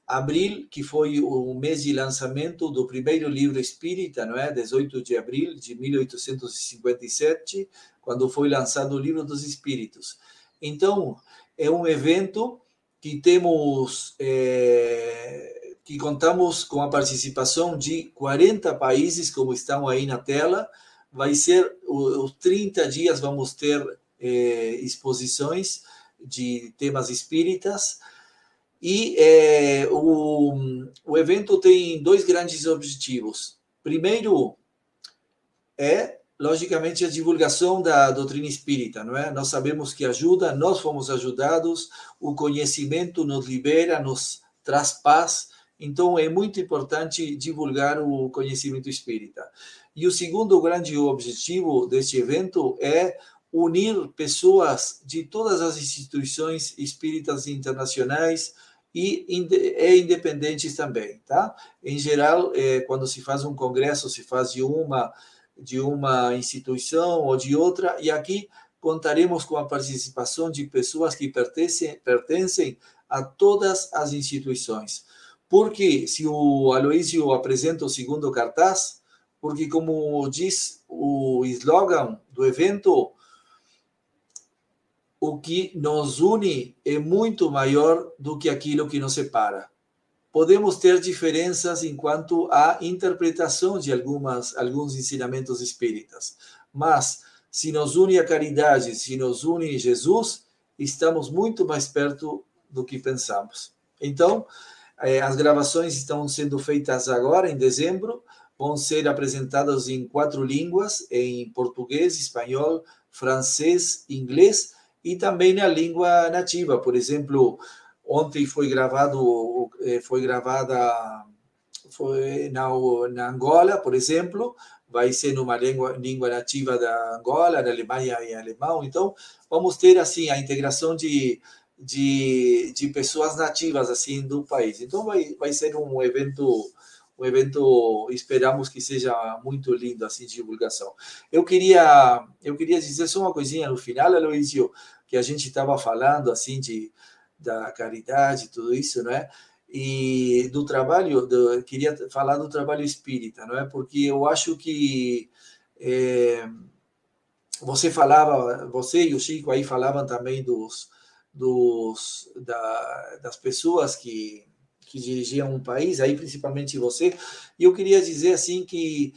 Speaker 1: Abril, que foi o mês de lançamento do primeiro livro espírita, não é? 18 de abril de 1857, quando foi lançado o Livro dos Espíritos. Então, é um evento que temos é, que contamos com a participação de 40 países, como estão aí na tela. Vai ser os 30 dias, vamos ter é, exposições de temas espíritas. E é, o, o evento tem dois grandes objetivos. Primeiro é logicamente, a divulgação da doutrina espírita, não é? Nós sabemos que ajuda, nós fomos ajudados, o conhecimento nos libera, nos traz paz, Então, é muito importante divulgar o conhecimento espírita. E o segundo grande objetivo deste evento é unir pessoas de todas as instituições espíritas internacionais e independentes também, tá? Em geral, é, quando se faz um congresso, se faz de uma de uma instituição ou de outra, e aqui contaremos com a participação de pessoas que pertencem, pertencem a todas as instituições. Porque, se o Aloísio apresenta o segundo cartaz, porque, como diz o slogan do evento, o que nos une é muito maior do que aquilo que nos separa. Podemos ter diferenças enquanto à interpretação de algumas alguns ensinamentos espíritas, mas se nos une a caridade, se nos une Jesus, estamos muito mais perto do que pensamos. Então, eh, as gravações estão sendo feitas agora, em dezembro, vão ser apresentadas em quatro línguas: em português, espanhol, francês, inglês e também na língua nativa. Por exemplo, ontem foi gravado, eh, foi gravada foi na, na Angola, por exemplo, vai ser numa língua, língua nativa da Angola, da Alemanha em alemão. Então, vamos ter assim a integração de, de, de pessoas nativas assim do país. Então, vai, vai ser um evento um evento esperamos que seja muito lindo assim de divulgação. Eu queria eu queria dizer só uma coisinha no final, Aloysio, que a gente estava falando assim de da caridade, tudo isso, não é? e do trabalho, do, queria falar do trabalho espírita, não é? Porque eu acho que é, você falava, você e o Chico aí falavam também dos, dos da, das pessoas que que dirigiam um país, aí principalmente você. E eu queria dizer assim que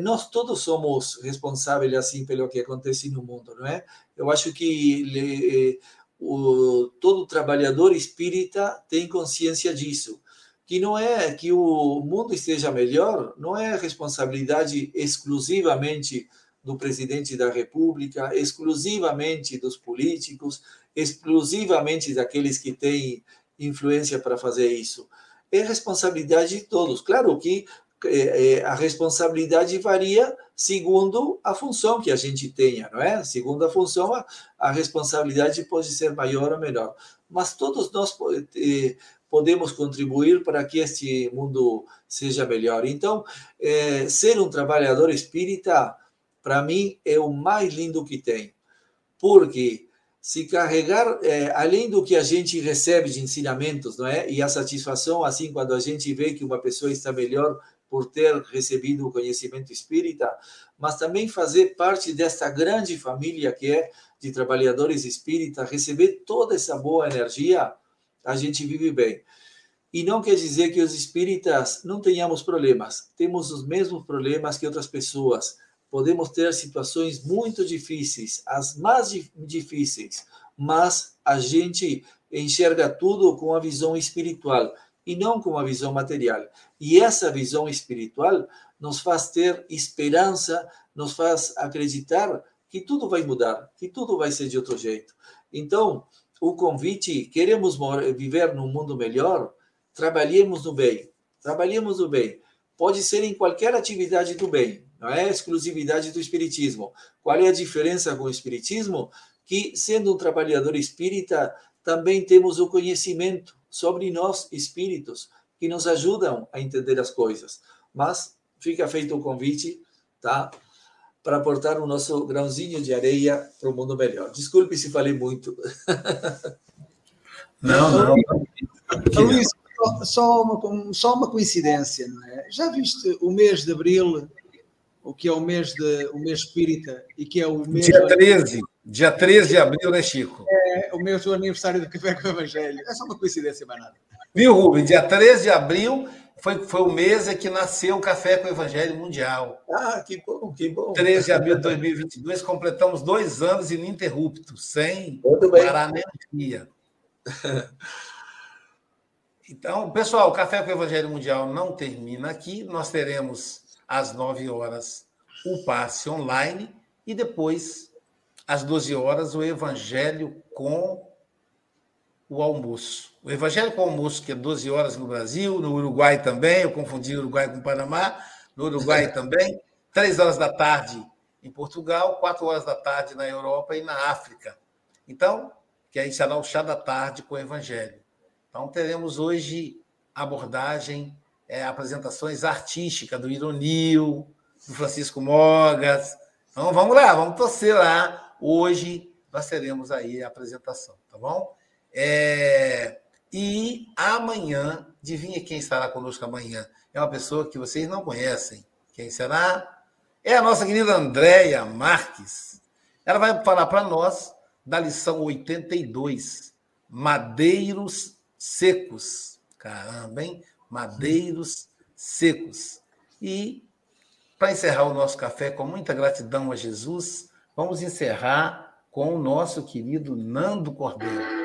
Speaker 1: nós todos somos responsáveis assim pelo que acontece no mundo, não é? Eu acho que o, todo trabalhador espírita tem consciência disso, que não é que o mundo esteja melhor, não é responsabilidade exclusivamente do presidente da República, exclusivamente dos políticos, exclusivamente daqueles que têm influência para fazer isso. É responsabilidade de todos. Claro que é, é, a responsabilidade varia segundo a função que a gente tenha, não é? Segundo a função, a, responsabilidade pode ser maior ou menor. Mas todos nós eh, podemos contribuir para que este mundo seja melhor. Então, é, ser um trabalhador espírita, para mim, é o mais lindo que tem. Porque se carregar, é, além do que a gente recebe de ensinamentos, não é? E a satisfação, assim, quando a gente vê que uma pessoa está melhor por ter recebido o conhecimento espírita, mas também fazer parte desta grande família que é de trabalhadores espíritas, receber toda essa boa energia, a gente vive bem. E não quer dizer que os espíritas não tenhamos problemas, temos os mesmos problemas que outras pessoas. Podemos ter situações muito difíceis, as mais difíceis, mas a gente enxerga tudo com a visão espiritual e não com a visão material. E essa visão espiritual nos faz ter esperança, nos faz acreditar que tudo vai mudar, que tudo vai ser de outro jeito. Então, o convite, queremos viver num mundo melhor, trabalhemos no bem. Trabalhemos no bem. Pode ser em qualquer atividade do bem, não é exclusividade do espiritismo. Qual é a diferença com o espiritismo? Que sendo um trabalhador espírita, também temos o conhecimento, sobre nós, espíritos, que nos ajudam a entender as coisas. Mas fica feito o convite, tá? Para aportar o nosso grãozinho de areia para o mundo melhor. Desculpe se falei muito.
Speaker 3: Não, não.
Speaker 6: Luís, só uma, só uma coincidência, não é? Já viste o mês de abril, o que é o mês, de, o mês espírita, e que é o mês.
Speaker 3: Dia 13. Dia 13 de abril, né, Chico?
Speaker 6: É o meu aniversário do Café com o Evangelho. É só uma coincidência, mais nada.
Speaker 3: Viu, Rubem? Dia 13 de abril foi, foi o mês em que nasceu o Café com o Evangelho Mundial.
Speaker 1: Ah, que bom, que bom.
Speaker 3: 13 de abril de 2022, completamos dois anos ininterruptos, sem parar nem um dia. Então, pessoal, o Café com o Evangelho Mundial não termina aqui. Nós teremos às 9 horas o passe online e depois às 12 horas, o Evangelho com o almoço. O evangélico almoço, que é 12 horas no Brasil, no Uruguai também, eu confundi Uruguai com Panamá, no Uruguai também, 3 horas da tarde em Portugal, 4 horas da tarde na Europa e na África. Então, que aí será o chá da tarde com o evangelho. Então, teremos hoje abordagem, é, apresentações artísticas do Ironil, do Francisco Mogas. Então, vamos lá, vamos torcer lá. Hoje nós teremos aí a apresentação, tá bom? É... E amanhã, adivinha quem estará conosco amanhã? É uma pessoa que vocês não conhecem. Quem será? É a nossa querida Andréia Marques. Ela vai falar para nós da lição 82, Madeiros Secos. Caramba, hein? Madeiros Secos. E, para encerrar o nosso café com muita gratidão a Jesus, vamos encerrar com o nosso querido Nando Cordeiro.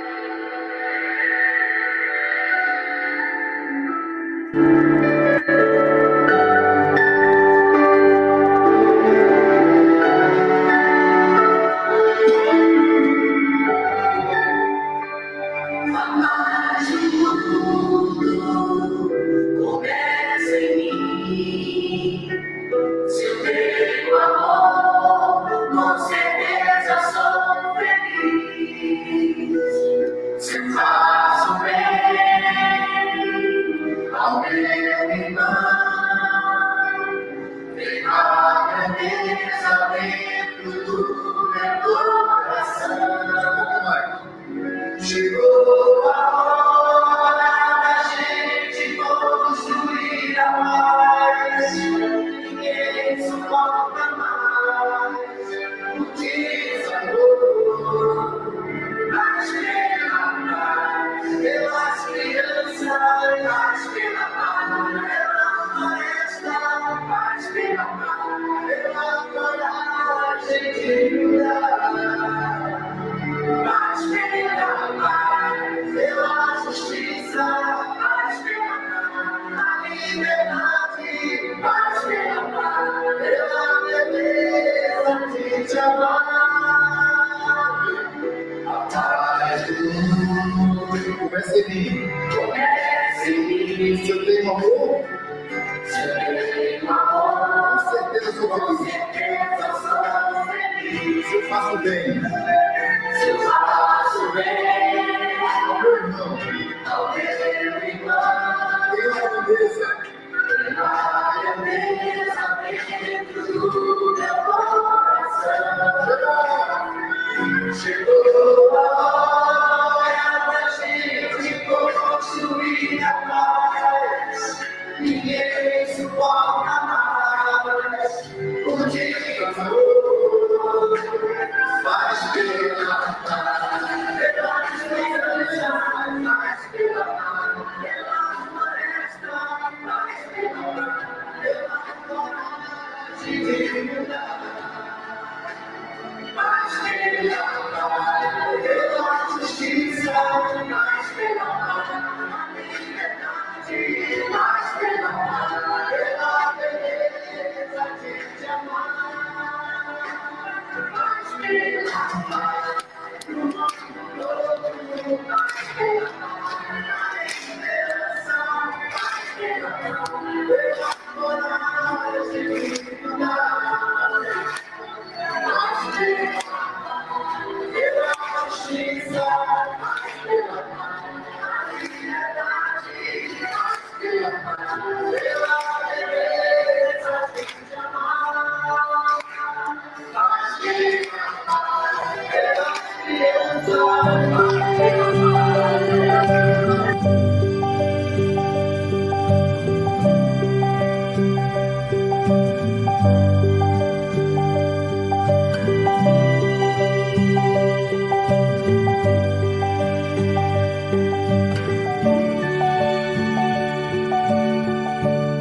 Speaker 8: Yeah.